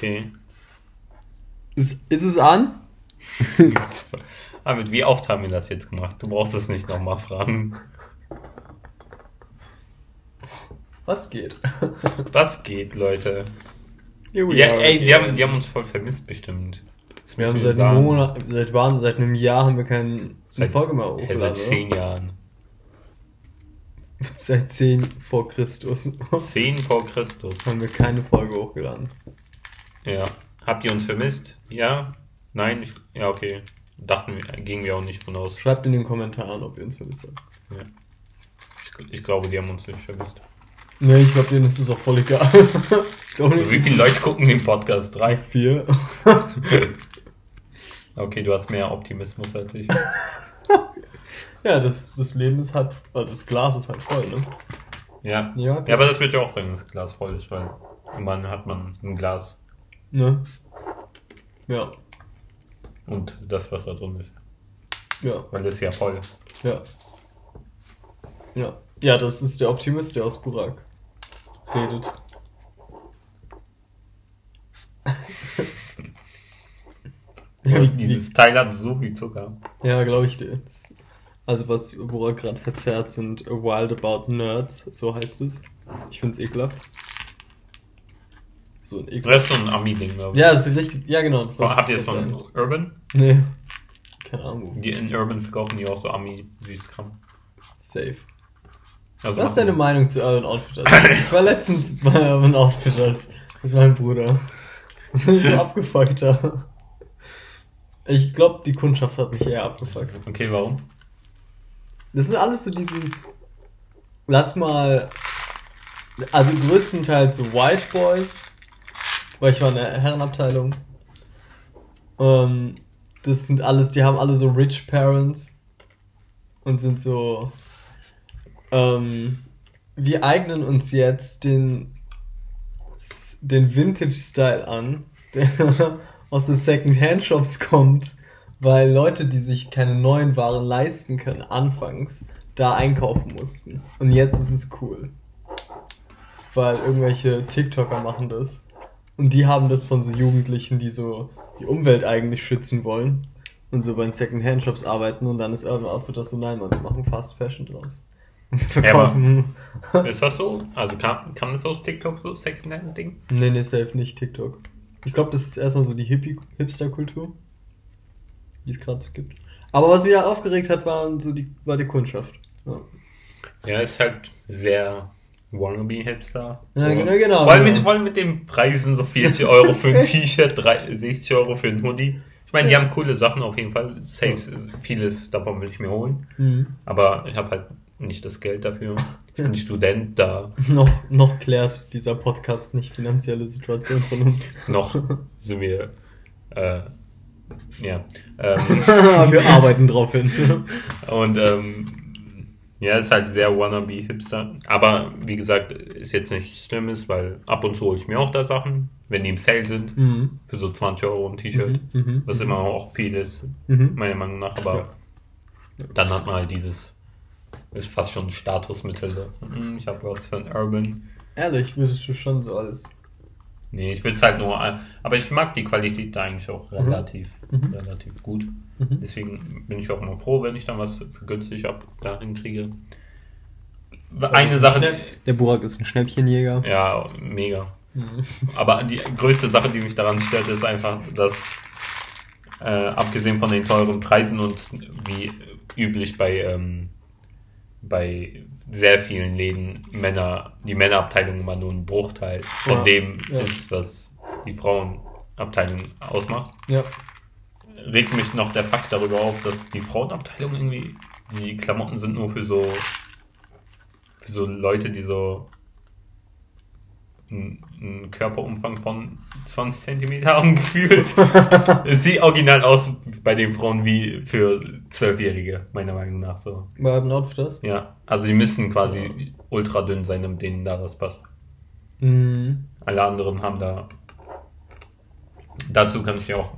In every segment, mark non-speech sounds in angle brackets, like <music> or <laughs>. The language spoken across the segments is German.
Okay. Ist, ist es an? <laughs> Amit, wie oft haben wir das jetzt gemacht? Du brauchst es nicht nochmal fragen. Was geht? <laughs> Was geht, Leute? Ja, ey, die haben, die haben uns voll vermisst bestimmt. Das Wir haben seit einem Monat, seit wann? Seit einem Jahr haben wir keine Seit- Folge mehr hochgeladen. <laughs> seit zehn Jahren. Seit 10 vor Christus Zehn vor Christus. haben wir keine Folge hochgeladen. Ja. Habt ihr uns vermisst? Ja? Nein? Ich, ja, okay. Dachten wir, gingen wir auch nicht von aus. Schreibt in den Kommentaren, ob ihr uns vermisst habt. Ja. Ich, ich glaube, die haben uns nicht vermisst. Nee, ich glaube, denen ist es auch voll egal. <laughs> nicht. Wie viele Leute gucken den Podcast? Drei? Vier. <laughs> Okay, du hast mehr Optimismus als ich. <laughs> ja, das, das Leben ist halt, äh, das Glas ist halt voll, ne? Ja. Ja, Ja, aber das wird ja auch sein, wenn das Glas voll ist, weil man hat man ein Glas Ne? Ja, und das, was da drin ist. ja, Weil das ist ja voll. ja. Ja. Ja, das ist der Optimist, der aus Burak redet. <laughs> ja, wie, Dieses Teil hat so viel Zucker. ja glaube ich dir. Also was Burak gerade verzerrt sind Wild About Nerds, so heißt es. Ich find's ekelhaft. So ein ekelhaft. Das ist so ein Ami-Ding, glaube ich. Ja, das ist richtig. Ja, genau. Das Habt ihr es von. Urban? Nee. Keine Ahnung. Die in Urban verkaufen die auch so Ami-Süßkram. Safe. Also Was ist deine Meinung zu Urban Outfitters? <laughs> Ich war letztens bei Urban Outfitters mit meinem Bruder. Das ich so abgefuckt da. Ich glaube, die Kundschaft hat mich eher abgefuckt. Okay, warum? Das ist alles so dieses. Lass mal. Also größtenteils so White Boys. Weil ich war in der Herrenabteilung. Ähm, das sind alles, die haben alle so Rich Parents. Und sind so. Ähm, wir eignen uns jetzt den. den Vintage-Style an, der <laughs> aus den Second-Hand-Shops kommt, weil Leute, die sich keine neuen Waren leisten können, anfangs da einkaufen mussten. Und jetzt ist es cool. Weil irgendwelche TikToker machen das. Und die haben das von so Jugendlichen, die so die Umwelt eigentlich schützen wollen. Und so bei den Second-Hand-Shops arbeiten und dann ist Urban Outfitters so, nein, Mann, wir machen Fast Fashion draus. <laughs> Verkaufen. <laughs> Ist das so? Also kam, kam das aus TikTok so Secondhand-Ding? Nee, nee, safe nicht TikTok. Ich glaube, das ist erstmal so die Hippie Hipster-Kultur, die es gerade so gibt. Aber was mich ja aufgeregt hat, waren so die, war die Kundschaft. Ja. Ja, ist halt sehr wannabe-Hipster. Ja, So. genau, genau, Wollen genau. mit, wollen mit den Preisen so 40 Euro für ein <laughs> T-Shirt, drei- 60 Euro für ein Hoodie. Ich meine, die haben coole Sachen auf jeden Fall. Safe, vieles davon will ich mir holen. Mhm. Aber ich habe halt nicht das Geld dafür. Ich bin Student, da Noch, noch klärt dieser Podcast nicht finanzielle Situation von uns. noch sind wir, äh, ja. <laughs> Ähm, wir arbeiten drauf hin. Und ähm, ja, ist halt sehr wannabe Hipster. Aber wie gesagt, ist jetzt nichts Schlimmes, weil ab und zu hole ich mir auch da Sachen, wenn die im Sale sind, Mhm. für so 20 Euro ein T-Shirt, Mhm, mhm, was mhm. immer auch viel ist, Mhm. meiner Meinung nach. Aber dann hat man halt dieses, ist fast schon ein Statusmittel. So. Hm, Ich habe was für ein Urban. Ehrlich, würdest du schon so alles. Nee, ich will es halt nur, aber ich mag die Qualität da eigentlich auch relativ, Mhm. relativ gut. Mhm. Deswegen bin ich auch immer froh, wenn ich dann was für günstig ab dahin kriege. Eine Sache, Der Burak ist ein Schnäppchenjäger. ja, mega. Mhm. Aber die größte Sache, die mich daran stört, ist einfach, dass äh, abgesehen von den teuren Preisen und wie üblich bei ähm, bei sehr vielen Läden Männer, die Männerabteilung immer nur ein Bruchteil von Ja, dem ja. ist, was die Frauenabteilung ausmacht. Ja. Regt mich noch der Fakt darüber auf, dass die Frauenabteilung irgendwie, die Klamotten sind nur für so für so Leute, die so einen, Körperumfang von 20 Zentimeter haben gefühlt. Es <laughs> sieht original aus bei den Frauen wie für Zwölfjährige, meiner Meinung nach so. Bei Urban Outfitters? Ja, also die müssen quasi ultra dünn sein, damit denen da was passt. Mhm. Alle anderen haben da. Dazu kann ich dir auch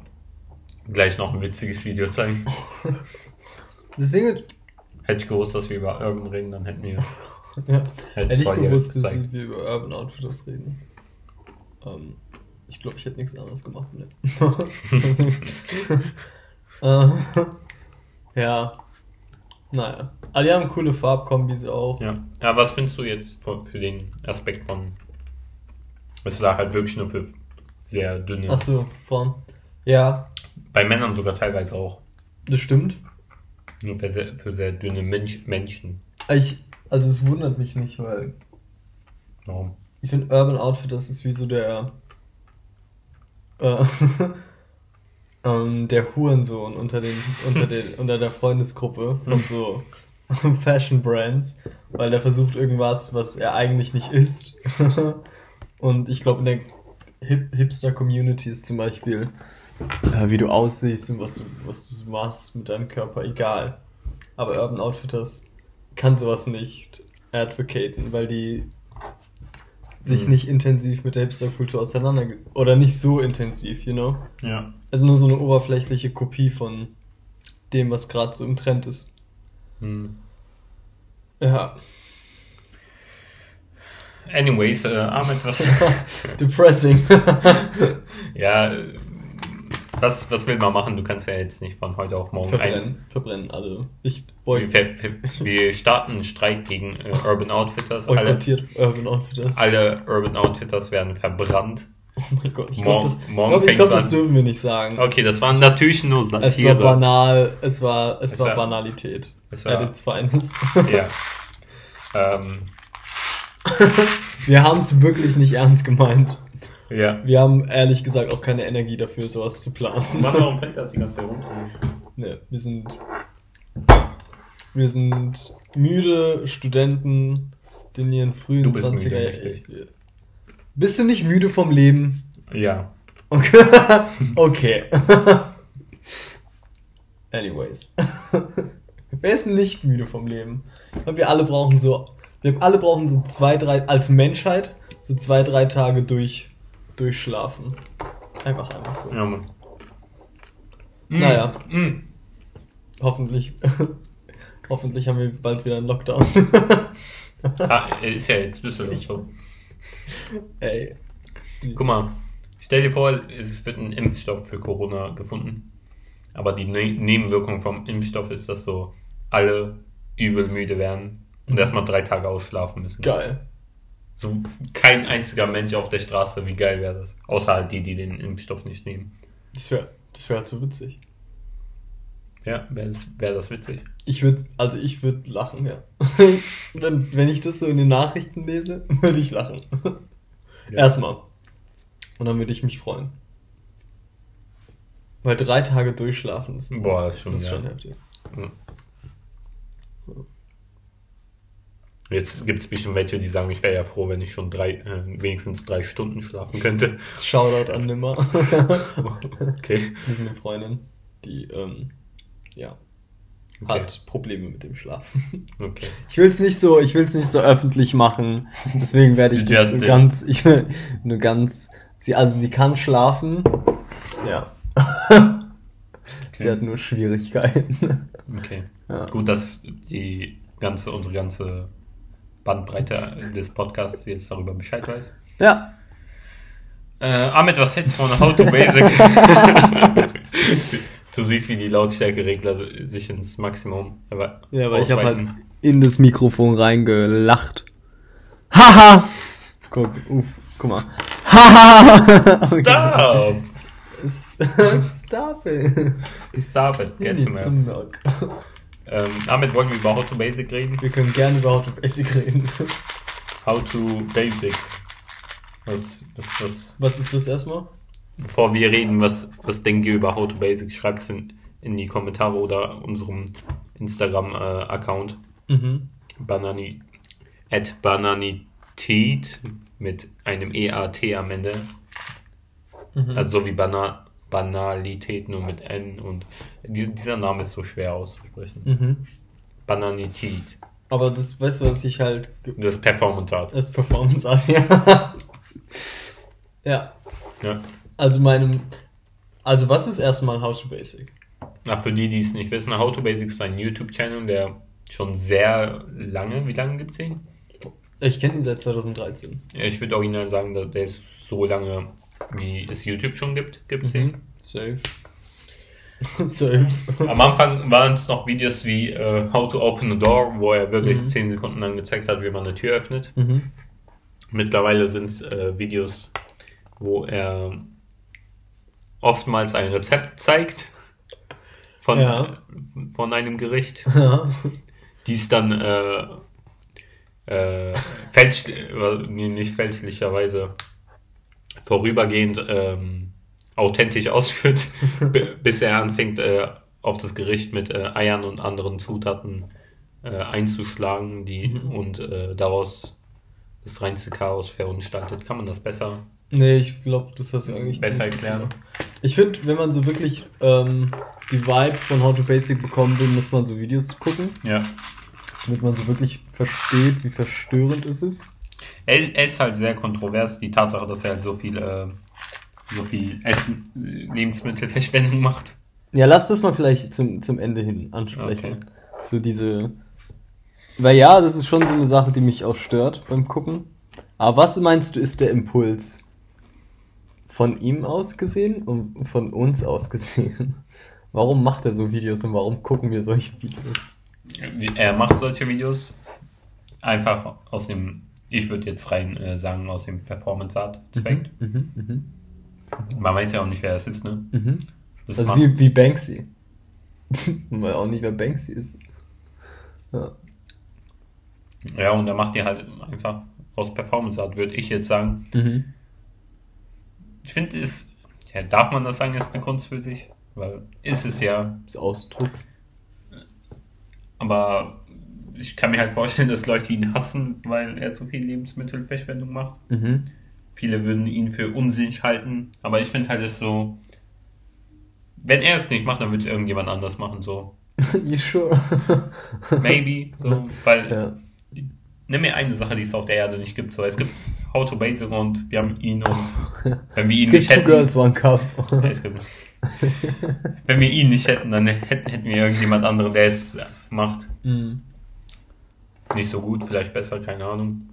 gleich noch ein witziges Video zeigen. <laughs> Das Ding Hätte ich gewusst, dass wir über Urban reden, dann hätten wir. <laughs> ja. Hätte ich gewusst, dass wir über Urban Outfitters reden. Ähm, Ich glaube, ich hätte nichts anderes gemacht. Ne? <laughs> Äh, ja. Naja. Aber die haben coole Farbkombis auch. Ja. ja, was findest du jetzt für, für den Aspekt von. Es war halt wirklich nur für sehr dünne. Achso, Form. Ja, Bei Männern sogar teilweise auch. das stimmt. Nur für sehr, für sehr dünne Mensch, Menschen. Ich, also es wundert mich nicht, weil Warum? ich finde Urban Outfit, das ist wie so der äh, <laughs> ähm, der Hurensohn unter den unter den <laughs> unter der Freundesgruppe von so <laughs> Fashion Brands, weil der versucht irgendwas, was er eigentlich nicht ist. Und ich glaube in der Hip Hipster Community ist zum Beispiel äh, wie du aussiehst und was du was du so machst mit deinem Körper egal. Aber Urban Outfitters kann sowas nicht advocaten, weil die sich Mhm. nicht intensiv mit der Hipster-Kultur auseinander oder nicht so intensiv, you know? Ja. Also nur so eine oberflächliche Kopie von dem, was gerade so im Trend ist. Hm. Ja. Anyways, äh, Ahmed, was. <laughs> Depressing. <laughs> ja, äh, was, was will man machen? Du kannst ja jetzt nicht von heute auf morgen verbrennen, verbrennen, also ich Wir, boy wir, wir starten einen Streik gegen äh, Urban Outfitters. Alle, Urban Outfitters. alle Urban Outfitters werden verbrannt. Oh mein Gott, ich Morgen- glaube, das, morgen glaub, ich glaub, das dürfen wir nicht sagen. Okay, das war natürlich nur Satire. Es war banal, es war, es, Es war, war- Banalität. es war- its finest. Ja. <laughs> Ähm, Wir haben es wirklich nicht ernst gemeint. Ja. Wir haben ehrlich gesagt auch keine Energie dafür, sowas zu planen. Mann, warum fällt das die ganze Zeit runter? Ne, wir sind. Wir sind müde Studenten, die in ihren frühen Du bist 20er müde, richtig. Bist du nicht müde vom Leben? Ja. Okay. <laughs> okay. <laughs> Anyways. <laughs> Wer ist nicht müde vom Leben? Und wir alle brauchen so. Wir alle brauchen so zwei, drei, als Menschheit, so zwei, drei Tage durch, durchschlafen. Einfach einfach kurz. Ja, Mann. Naja. Mm. Hoffentlich, <laughs> hoffentlich haben wir bald wieder einen Lockdown. <laughs> Ah, ist ja jetzt Düsseldorf so. Ey. Guck mal, stell dir vor, es wird ein Impfstoff für Corona gefunden. Aber die ne Nebenwirkung vom Impfstoff ist, dass so alle übel müde werden und erstmal drei Tage ausschlafen müssen. Geil. So kein einziger Mensch auf der Straße, wie geil wäre das? Außer halt die, die den Impfstoff nicht nehmen. Das wäre das wär so witzig. Ja, wäre das, wär das witzig. Ich würde, also ich würde lachen, ja. <laughs> wenn, wenn ich das so in den Nachrichten lese, <laughs> würde ich lachen. Ja. Erstmal. Und dann würde ich mich freuen. Weil drei Tage durchschlafen ist, Boah, das ist schon, das ist schon heftig. Jetzt gibt es bestimmt welche, die sagen, ich wäre ja froh, wenn ich schon drei, äh, wenigstens drei Stunden schlafen könnte. Shoutout an Nimmer. <laughs> Okay. Das ist eine Freundin, die, ähm, ja, Okay. hat Probleme mit dem Schlafen. Okay. Ich will es nicht so, ich will es nicht so öffentlich machen. Deswegen werde ich <laughs> das it. ganz, <laughs> ich will nur ganz, sie, also sie kann schlafen. Ja. Sie hat nur Schwierigkeiten. Okay. Ja. Gut, dass die ganze, unsere ganze Bandbreite des Podcasts jetzt darüber Bescheid weiß. Ja. Äh, Ahmed, was hältst du von How to Basic? <laughs> du siehst, wie die Lautstärkeregler sich ins Maximum erwe- Ja, weil ich habe halt in das Mikrofon reingelacht. Haha! Guck, uff, guck mal. Haha! Stop! <laughs> Stop it. Stop it, get some mehr. Ähm, Ahmed, wollen wir über How to Basic reden? Wir können gerne über How to Basic reden. How to Basic. Was, was, was, Was ist das erstmal? bevor wir reden, was, was denkt ihr über How to Basic? Schreibt es in, in die Kommentare oder unserem Instagram-Account. Mhm. Banani, at Bananitet mit einem EAT am Ende. Mhm. Also so wie Bana, Banalität nur mit N und die, dieser Name ist so schwer auszusprechen. Mhm. Bananitet. Aber das, weißt du, was ich halt Das Performance Art. als Performance Art, <laughs> ja. ja. Ja. Also meinem, also was ist erstmal How to Basic? Na, für die, die es nicht wissen, How to Basic ist ein YouTube-Channel, der schon sehr lange, wie lange gibt es ihn? Ich kenne ihn seit 2013. Ja, Ich würde original sagen, dass der ist so lange wie es YouTube schon gibt, gibt es Mhm. ihn. Safe. <laughs> Safe. Am Anfang waren es noch Videos wie äh, How to Open a Door, wo er wirklich Mhm. 10 Sekunden lang gezeigt hat, wie man eine Tür öffnet. Mhm. Mittlerweile sind es äh, Videos, wo er oftmals ein Rezept zeigt von, Ja. von einem Gericht, <laughs> Ja. dies dann äh, äh, fälsch, äh, nicht fälschlicherweise vorübergehend ähm, authentisch <laughs> ausführt, <laughs> bis er anfängt, äh, auf das Gericht mit äh, Eiern und anderen Zutaten äh, einzuschlagen, die Mhm. und äh, daraus das reinste Chaos verunstaltet. Kann man das besser? Nee, ich glaube, das hast du eigentlich Besser erklären. gemacht. Ich finde, wenn man so wirklich ähm, die Vibes von How to Basic bekommen will, muss man so Videos gucken, Ja. damit man so wirklich versteht, wie verstörend es ist. Er, er ist halt sehr kontrovers, die Tatsache, dass er halt so viel, äh, so viel Essen, Lebensmittelverschwendung macht. Ja, lass das mal vielleicht zum, zum Ende hin ansprechen. Okay. So diese. Weil ja, das ist schon so eine Sache, die mich auch stört beim Gucken. Aber was meinst du, ist der Impuls? Von ihm aus gesehen und von uns aus gesehen? <laughs> Warum macht er so Videos und warum gucken wir solche Videos? Er macht solche Videos einfach aus dem, ich würde jetzt rein äh, sagen, aus dem Performance-Art-Zweck. Mhm, mhm, Man weiß ja auch nicht, wer das ist, ne? mhm. Das Also wie, wie Banksy. <laughs> Weil auch nicht, wer Banksy ist. Ja. ja, und er macht die halt einfach aus Performance-Art, würde ich jetzt sagen. Mhm. Ich finde, es, ja, darf man das sagen, ist eine Kunst für sich? Weil ist es ja, Das Ausdruck. aber ich kann mir halt vorstellen, dass Leute ihn hassen, weil er so viel Lebensmittelverschwendung macht. Mhm. Viele würden ihn für unsinnig halten, aber ich finde halt es so, wenn er es nicht macht, dann wird es irgendjemand anders machen, so. <laughs> you sure? <laughs> Maybe, so, weil, Ja. nimm mir eine Sache, die es auf der Erde nicht gibt, so, es gibt How to Basic und wir haben ihn und <laughs> wenn wir ihn Es nicht gibt Two hätten, Girls, One Cup. Ja, es gibt, wenn wir ihn nicht hätten, dann hätten, hätten wir irgendjemand anderen, der es macht. Mhm. Nicht so gut, vielleicht besser, keine Ahnung.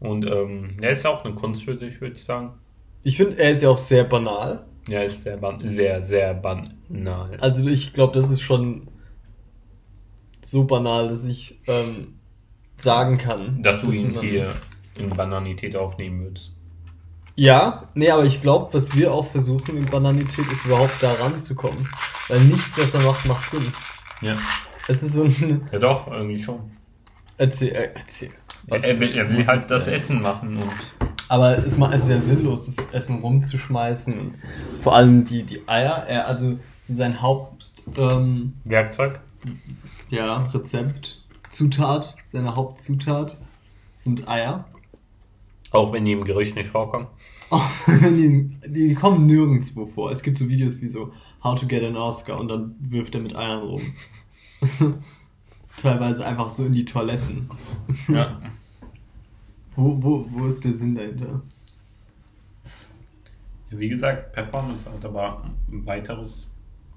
Und ähm, er ist auch eine Kunst für sich, würde ich sagen. Ich finde, er ist ja auch sehr banal. Ja, ist sehr, ban sehr, sehr banal. Also ich glaube, das ist schon so banal, dass ich ähm, sagen kann. dass du ihn hier in Bananität aufnehmen würdest. Ja, nee, aber ich glaube, was wir auch versuchen in Bananität, ist überhaupt da ranzukommen. Weil nichts, was er macht, macht Sinn. Ja. Es ist so ein... Ja doch, irgendwie schon. Erzähl, äh, erzähl. Er, er will, er will was halt das äh, Essen machen und Aber es ist ja sinnlos, das Essen rumzuschmeißen. Und vor allem die, die Eier, er, also so sein Haupt... Ähm, Werkzeug. ja, Rezept, Zutat, seine Hauptzutat sind Eier. Auch wenn die im Gericht nicht vorkommen. <laughs> Auch wenn die, die kommen nirgendwo vor. Es gibt so Videos wie so How to get an Oscar und dann wirft er mit Eiern rum. <laughs> Teilweise einfach so in die Toiletten. Ja. <laughs> Wo, wo, wo ist der Sinn dahinter? Wie gesagt, Performance halt, aber ein weiteres.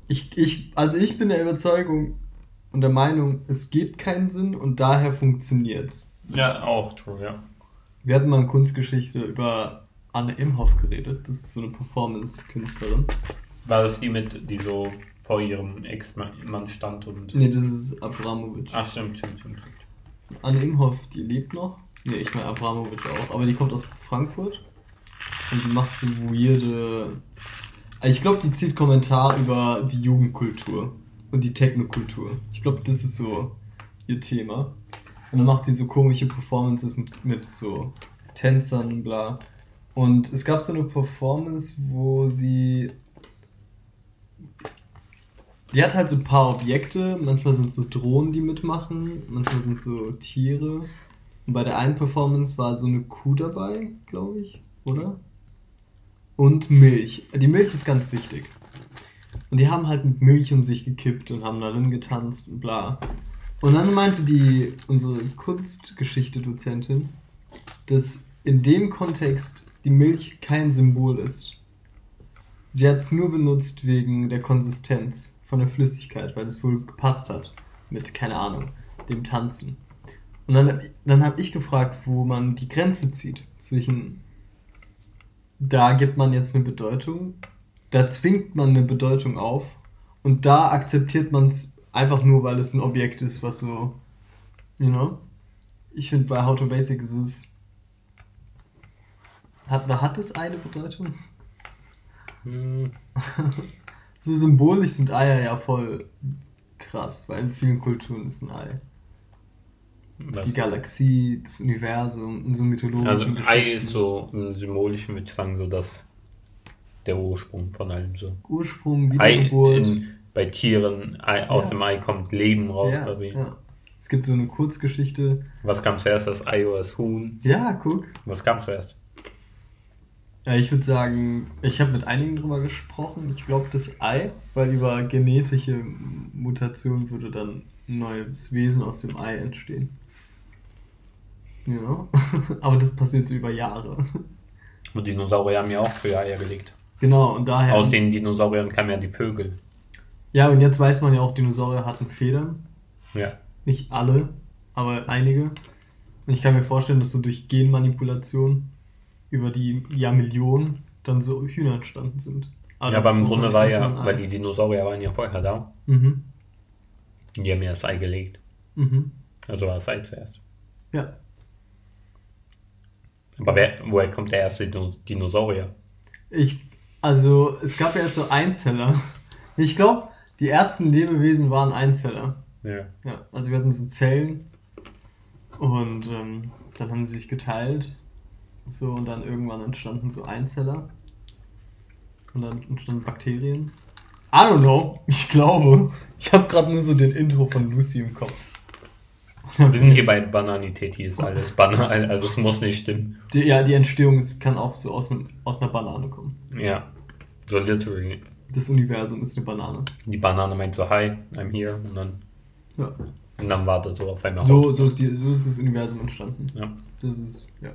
Ich, ich, also ich bin der Überzeugung und der Meinung, es gibt keinen Sinn und daher funktioniert's. Ja, auch true, ja. Wir hatten mal in Kunstgeschichte über Anne Imhoff geredet. Das ist so eine Performance-Künstlerin. War das die mit, die so vor ihrem Ex-Mann stand und. Nee, das ist Abramovic. Ach, stimmt, stimmt, stimmt. stimmt. Anne Imhoff, die lebt noch. Nee, ich meine Abramovic auch. Aber die kommt aus Frankfurt. Und die macht so weirde. Also ich glaube, die zieht Kommentar über die Jugendkultur und die Technokultur. Ich glaube, das ist so ihr Thema. Und dann macht sie so komische Performances mit, mit so Tänzern und bla. Und es gab so eine Performance, wo sie. Die hat halt so ein paar Objekte. Manchmal sind es so Drohnen, die mitmachen. Manchmal sind es so Tiere. Und bei der einen Performance war so eine Kuh dabei, glaube ich, oder? Und Milch. Die Milch ist ganz wichtig. Und die haben halt mit Milch um sich gekippt und haben darin getanzt und bla. Und dann meinte die, unsere Kunstgeschichte-Dozentin, dass in dem Kontext die Milch kein Symbol ist. Sie hat es nur benutzt wegen der Konsistenz von der Flüssigkeit, weil es wohl gepasst hat mit, keine Ahnung, dem Tanzen. Und dann, dann habe ich gefragt, wo man die Grenze zieht zwischen da gibt man jetzt eine Bedeutung, da zwingt man eine Bedeutung auf und da akzeptiert man es einfach nur, weil es ein Objekt ist, was so, you know? Ich finde bei How to Basic ist es. Hat, hat es eine Bedeutung? Hm, <laughs> So symbolisch sind Eier ja voll krass, weil in vielen Kulturen ist ein Ei. was? Die Galaxie, das Universum, in so mythologischen Also Ei Geschichten. ist so im Symbolischen, würde ich sagen, so das der Ursprung von allem so. Ursprung, Ei Wiedergeburt. in, bei Tieren, Ei, aus Ja. dem Ei kommt Leben raus ja, quasi. ja. Es gibt so eine Kurzgeschichte. Was kam zuerst, das Ei oder das Huhn? Ja, guck. Was kam zuerst? Ja, ich würde sagen, ich habe mit einigen drüber gesprochen. Ich glaube das Ei, weil über genetische Mutation würde dann ein neues Wesen aus dem Ei entstehen. Ja, <laughs> aber das passiert so über Jahre. Und Dinosaurier haben ja auch früher Eier gelegt. Genau, und daher. Aus den Dinosauriern kamen ja die Vögel. ja, und jetzt weiß man ja auch, Dinosaurier hatten Federn. Ja. Nicht alle, aber einige. Und ich kann mir vorstellen, dass so durch Genmanipulation über die Jahrmillionen dann so Hühner entstanden sind. ja, aber im Grunde war ja, weil die Dinosaurier waren ja vorher da. Mhm. Die haben ja das Ei gelegt. Mhm. Also war das Ei zuerst. Ja. Aber wer, woher kommt der erste Dino- Dinosaurier? Ich, also, es gab ja erst so Einzeller. Ich glaube, die ersten Lebewesen waren Einzeller. Ja. Ja, also wir hatten so Zellen und ähm, dann haben sie sich geteilt. So, und dann irgendwann entstanden so Einzeller. Und dann entstanden Bakterien. I don't know. Ich glaube. Ich habe gerade nur so den Intro von Lucy im Kopf. Wir sind hier bei Bananität, hier ist alles banal, also es muss nicht stimmen. Die, ja, die Entstehung ist, kann auch so aus, aus einer Banane kommen. Ja. So literally. Das Universum ist eine Banane. Die Banane meint so, hi, I'm here. Und dann, Ja. und dann wartet so auf einmal So, so, ist die, so ist das Universum entstanden. Ja. Das ist, ja.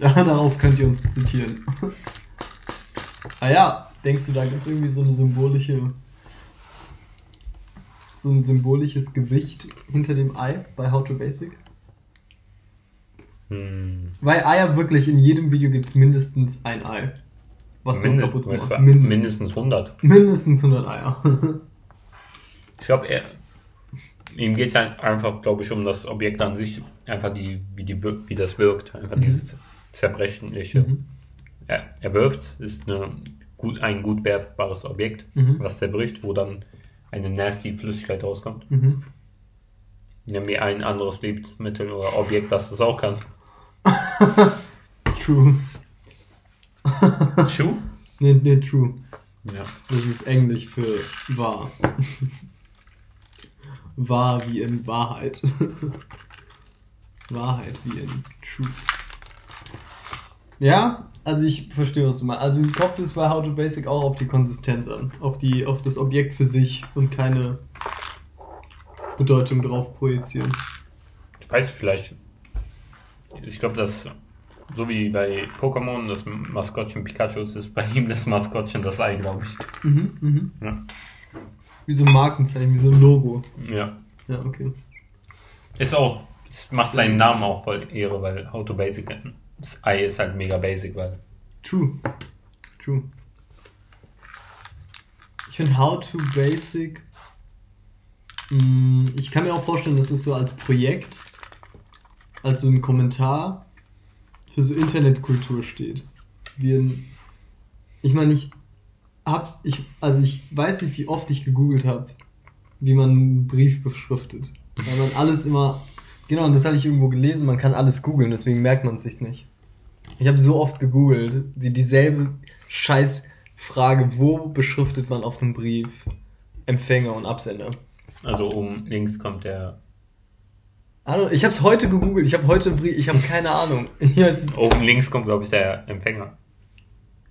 Ja <laughs> darauf könnt ihr uns zitieren. ah ja, denkst du, da gibt es irgendwie so eine symbolische, so ein symbolisches Gewicht hinter dem Ei bei How to Basic? Hm. Weil Eier wirklich in jedem Video gibt es mindestens ein Ei. Was so Minde- kaputt du, Mindestens. mindestens 100. Mindestens 100 Eier. Ich glaube, er, ihm geht es einfach, glaube ich, um das Objekt an sich, einfach die, wie, die, wie das wirkt, einfach Mhm. dieses Zerbrechliche. Mhm. Er, er wirft, ist eine, gut, ein gut werfbares Objekt, Mhm. was zerbricht, wo dann eine nasty Flüssigkeit rauskommt. Mhm. Mir ein anderes Lebensmittel oder Objekt, das das auch kann. <laughs> True. Schuh? <laughs> Nee, nee, true. Ja. Das ist Englisch für wahr. wahr wie in Wahrheit. <laughs> Wahrheit wie in Truth. Ja, also ich verstehe, was du meinst. Also kommt es bei How to Basic auch auf die Konsistenz an. Auf, die, auf das Objekt für sich und keine Bedeutung drauf projizieren. Ich weiß vielleicht. Ich glaube, dass so wie bei Pokémon das Maskottchen Pikachu ist, bei ihm das Maskottchen das Ei, glaube ich. Mhm, mhm. Ja. Wie so ein Markenzeichen, wie so ein Logo. ja. Ja, okay. Ist auch, es macht seinen Namen auch voll Ehre, weil How to Basic, das Ei ist halt mega basic, weil True. True. Ich finde How to Basic. mh, Ich kann mir auch vorstellen, dass es so als Projekt, als so ein Kommentar für so Internetkultur steht. Wie ein. Ich meine, ich hab. Ich, also ich weiß nicht, wie oft ich gegoogelt habe, wie man einen Brief beschriftet. Weil man alles immer. Genau, und das habe ich irgendwo gelesen, man kann alles googeln, deswegen merkt man es sich nicht. Ich habe so oft gegoogelt, die dieselbe Scheißfrage, wo beschriftet man auf einem Brief Empfänger und Absender? also oben links kommt der, Hallo, ich habe es heute gegoogelt, ich habe heute einen Brief, ich habe keine Ahnung. <laughs> Oben links kommt glaube ich der Empfänger.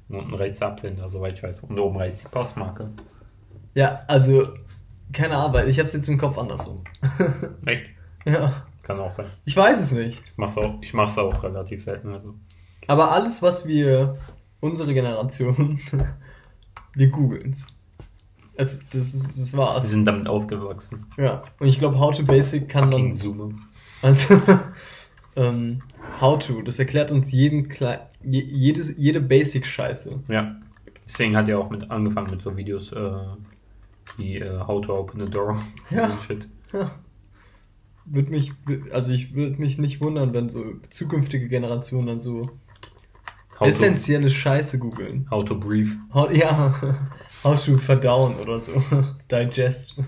Und unten rechts der Absender, soweit ich weiß. Und oben rechts die Postmarke. ja, also keine Arbeit, ich habe es jetzt im Kopf andersrum. Echt? <laughs> ja, Kann auch sein. ich weiß es nicht. Ich mach's auch, ich mach's auch relativ selten. Also. Aber alles, was wir, unsere Generation, <laughs> wir googeln's. Es, das, ist, das Wir war's. sind damit aufgewachsen. Ja, und ich glaube, How to Basic kann Fucking man Zoomer. Also, <laughs> ähm, how to, das erklärt uns jeden klei Je, jedes, jede Basic-Scheiße. Ja. Deswegen hat er auch mit angefangen mit so Videos äh, wie äh, How to Open a Door. <laughs> Ja. und Shit. Ja. Würde mich, also ich würde mich nicht wundern, wenn so zukünftige Generationen dann so How, to, essentielle Scheiße googeln. how to Breathe. How, ja, how to verdauen oder so. <laughs> Digest.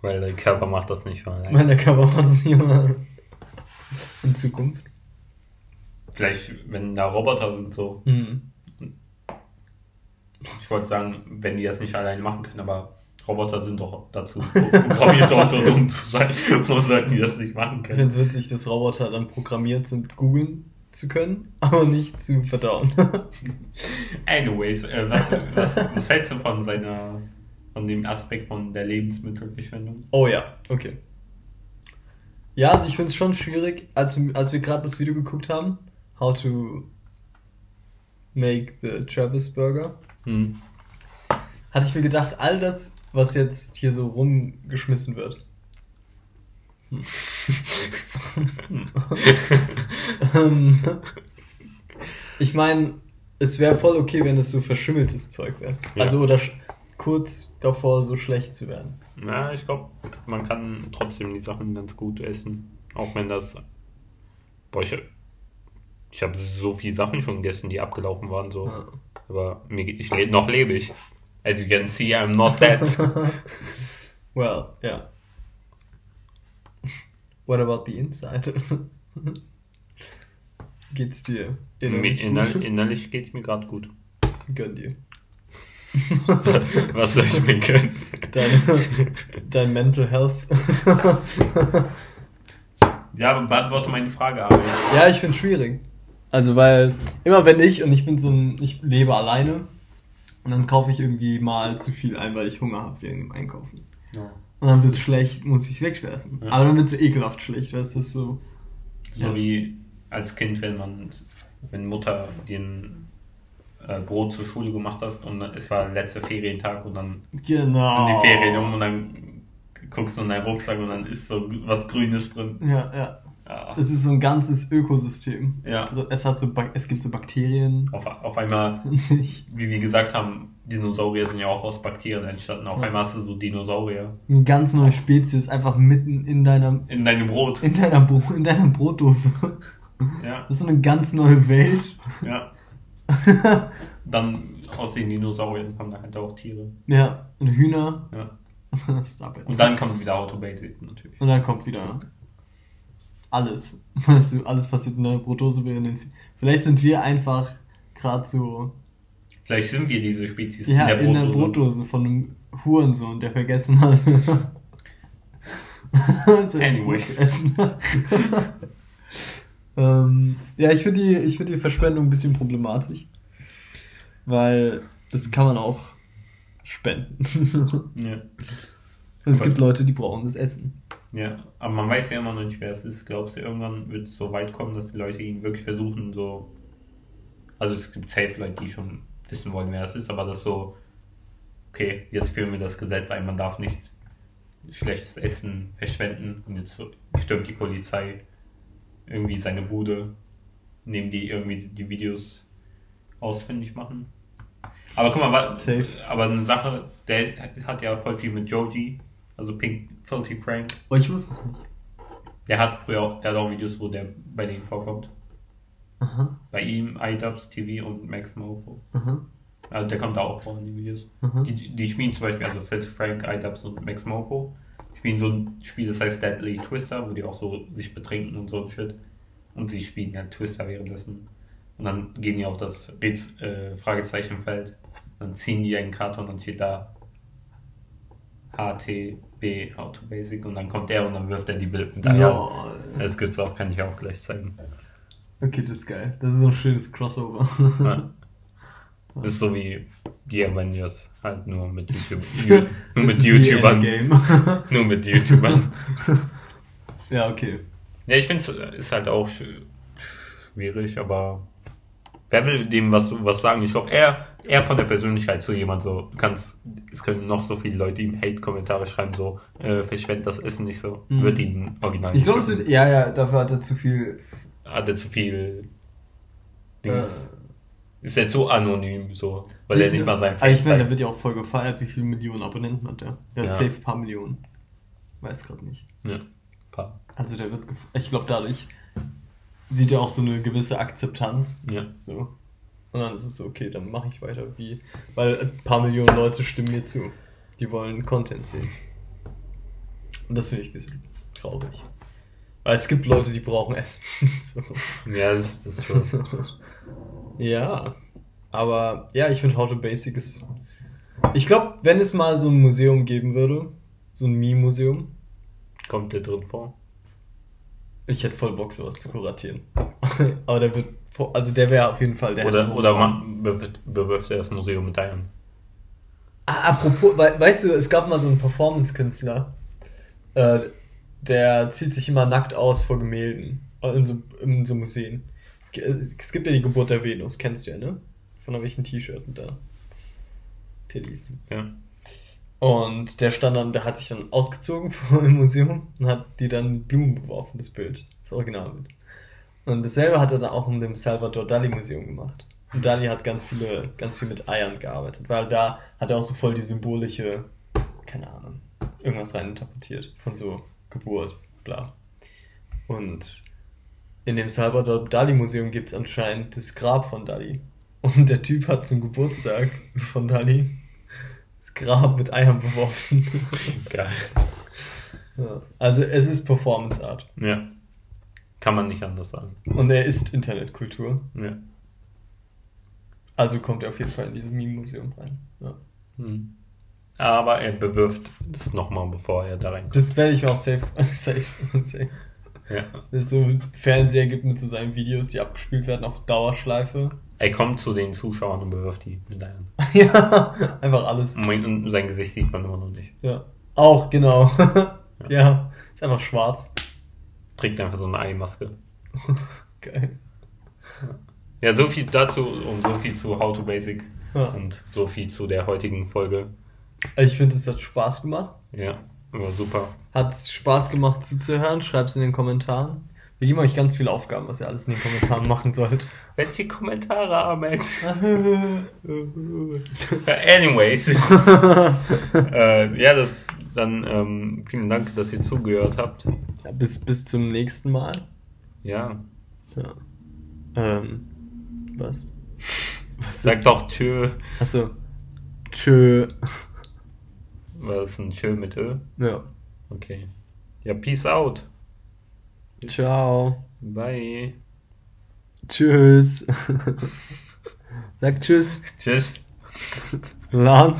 Weil der Körper macht das nicht von alleine. Meine Körper macht es nicht mehr. In Zukunft. Vielleicht, wenn da Roboter sind, so. Hm. Ich wollte sagen, wenn die das nicht alleine machen können, aber Roboter sind doch dazu programmiert, um zu sein. <laughs> Warum sollten die das nicht machen Ich können? finde es witzig, dass Roboter dann programmiert sind, googeln zu können, <laughs> aber nicht zu verdauen. <laughs> Anyways, äh, was, was, was hältst du von seiner, von dem Aspekt von der Lebensmittelverschwendung? oh ja, okay. Ja, also ich finde es schon schwierig, als, als wir gerade das Video geguckt haben, how to make the Travis Burger, Hm. hatte ich mir gedacht, all das, was jetzt hier so rumgeschmissen wird. <laughs> <laughs> Ähm, ich meine, es wäre voll okay, wenn es so verschimmeltes Zeug wäre. Ja. Also oder kurz davor so schlecht zu werden. Na, ich glaube, man kann trotzdem die Sachen ganz gut essen. Auch wenn das. Boah, ich, ich habe so viele Sachen schon gegessen, die abgelaufen waren, so. Ja. Aber mir, ich lebe noch lebe ich. As you can see, I'm not dead. <laughs> well, ja. What about the inside? <laughs> Geht's dir innerlich inner, gut? innerlich geht's mir gerade gut. Gönn dir. <laughs> Was soll ich mir gönnen? Dein, dein Mental Health. <laughs> Ja, beantworte meine Frage, aber. ja, ich finde schwierig. Also, weil immer wenn ich, und ich bin so ein, ich lebe alleine, und dann kaufe ich irgendwie mal zu viel ein, weil ich Hunger habe wegen dem Einkaufen. Ja. Und dann wird's schlecht, muss ich wegwerfen. Ja. Aber dann wird's so ekelhaft schlecht, weißt du, so. So Ja. wie als Kind, wenn man, wenn Mutter den äh, Brot zur Schule gemacht hat und es war der letzte Ferientag und dann Genau. sind die Ferien um und dann guckst du in deinen Rucksack und dann ist so was Grünes drin. Ja, ja. Ja. Es ist so ein ganzes Ökosystem. Ja. Es hat so, es gibt so Bakterien. Auf, auf einmal, <laughs> wie wir gesagt haben, Dinosaurier sind ja auch aus Bakterien entstanden. Auf Ja. einmal hast du so Dinosaurier Eine ganz neue Spezies einfach mitten in deiner, in deinem Brot. in deiner, Bro in deiner Brotdose. Ja, Das ist so eine ganz neue Welt. ja. <laughs> Dann aus den Dinosauriern kommen da halt auch Tiere. ja, und Hühner. Ja. <laughs> Stop it. Und dann kommt wieder Autobasic natürlich. Und dann kommt wieder alles. <laughs> Weißt du, alles passiert in deiner Brotdose während den. Vielleicht sind wir einfach gerade so Vielleicht sind wir diese Spezies ja, in der Brotdose von einem Hurensohn, der vergessen hat. sein Anyway. Brot zu essen. <laughs> ähm, ja, ich finde die, ich finde die Verschwendung ein bisschen problematisch. Weil das kann man auch spenden. <laughs> Ja. es Aber- gibt Leute, die brauchen das Essen. Ja, aber man weiß ja immer noch nicht, wer es ist. Glaubst du, irgendwann wird es so weit kommen, dass die Leute ihn wirklich versuchen, so. Also es gibt safe Leute, die schon wissen wollen, wer es ist, aber das so, okay, jetzt führen wir das Gesetz ein, man darf nichts schlechtes Essen verschwenden und jetzt stürmt die Polizei irgendwie seine Bude, nehmen die irgendwie die Videos ausfindig machen. Aber guck mal, Safe. aber eine Sache, der hat ja voll viel mit Joji, also Pink Filthy Frank. Oh, ich wusste es nicht. Der hat früher auch, der hat auch Videos, wo der bei denen vorkommt. Aha, Bei ihm, iDubbbz TV und Max Mofo. aha, Also der kommt da auch vor in den Videos. aha. Die, die spielen zum Beispiel, also Filthy Frank, iDubbbz und Max Mofo, spielen so ein Spiel, das heißt Deadly Twister, wo die auch so sich betrinken und so ein Shit. Und sie spielen halt Twister währenddessen. Und dann gehen die auf das Räts äh, Fragezeichenfeld. Dann ziehen die einen Karton und dann steht da HTB, How to Basic. Und dann kommt er und dann wirft er die Bilder da. Ja. Das gibt's auch, kann ich auch gleich zeigen. Okay, das ist geil. Das ist so ein schönes Crossover. <laughs> Ja. Das ist so wie die Avengers, halt nur mit YouTube. <laughs> <laughs> Nur mit YouTubern. Nur mit YouTubern. ja, okay. Ja, ich finde es ist halt auch sch- schwierig, aber wer will dem was, was sagen? Ich glaube, er, er von der Persönlichkeit zu jemand so, du kannst, es können noch so viele Leute ihm Hate-Kommentare schreiben, so, äh, verschwendet das Essen nicht so, Mhm. wird ihn original Ich glaube, ja, ja, dafür hat er zu viel. Hat er zu viel Dings. Ist jetzt so anonym, so. Weil er nicht mal sein Aber ich Face meine, der zeigt. wird ja auch voll gefeiert. Wie viele Millionen Abonnenten hat der? Der hat Ja. safe ein paar Millionen. Weiß gerade nicht. Ja, paar. Also der wird, ich glaube dadurch sieht er auch so eine gewisse Akzeptanz. Ja. So. Und dann ist es so, okay, dann mache ich weiter wie. Weil ein paar Millionen Leute stimmen mir zu. Die wollen Content sehen. Und das finde ich ein bisschen traurig. Weil es gibt Leute, die brauchen Essen. <laughs> so. Ja, das, das ist schon. <laughs> ja. Aber ja, ich finde How to Basic ist. Ich glaube, wenn es mal so ein Museum geben würde, so ein Meme-Museum, Kommt der drin vor? ich hätte voll Bock, sowas zu kuratieren. <laughs> Aber der wird. Also der wäre auf jeden Fall der. Oder, so oder man bewirft, bewirft er das Museum mit Eiern? Ah, apropos, we weißt du, es gab mal so einen Performance-Künstler, äh, der zieht sich immer nackt aus vor Gemälden, äh, in so, in so Museen. Es gibt ja die Geburt der Venus, kennst du ja, ne? Von irgendwelchen T-Shirt und da. Titties. Ja. Und der stand dann, der hat sich dann ausgezogen <laughs> vor dem Museum und hat die dann Blumen beworfen, das Bild. Das Originalbild. Und dasselbe hat er dann auch in dem Salvador Dali Museum gemacht. Und Dali hat ganz viele, ganz viel mit Eiern gearbeitet, weil da hat er auch so voll die symbolische, keine Ahnung, irgendwas rein interpretiert. Von so Geburt, bla. Und in dem Salvador Dali Museum gibt es anscheinend das Grab von Dali. Und der Typ hat zum Geburtstag von Dali das Grab mit Eiern beworfen. Geil. ja. Also es ist Performance Art. Ja. Kann man nicht anders sagen. Und er ist Internetkultur. Ja. Also kommt er auf jeden Fall in dieses Meme-Museum rein. Ja. Hm. Aber er bewirft das nochmal, bevor er da reinkommt. Das werde ich auch safe, <laughs> safe, safe. Ja. Dass es so Fernseher gibt mit so seinen Videos, die abgespielt werden auf Dauerschleife. Er kommt zu den Zuschauern und bewirft die mit Eiern. <laughs> ja, einfach alles. Und sein Gesicht sieht man immer noch nicht. Ja. Auch, genau. <laughs> ja, ist einfach schwarz. Trägt einfach so eine Eimaske. <laughs> Geil. Ja, so viel dazu und so viel zu How to Basic. Ja. Und so viel zu der heutigen Folge. Ich finde, es hat Spaß gemacht. Ja, war super. Hat Spaß gemacht zuzuhören? Schreibt es in den Kommentaren. Wir geben euch ganz viele Aufgaben, was ihr alles in den Kommentaren <laughs> machen sollt. Welche Kommentare, Ahmed? <laughs> Anyways. äh, ja, das, dann ähm, vielen Dank, dass ihr zugehört habt. Ja, bis, bis zum nächsten Mal. Ja, Ja. Ähm, was? Was sag doch Tschö. Achso. Tschö. Was ist ein Tschö mit Ö? Ja. Okay. Ja, peace out. Ciao. Bye. Tschüss. <laughs> Sag Tschüss. Tschüss. Lang.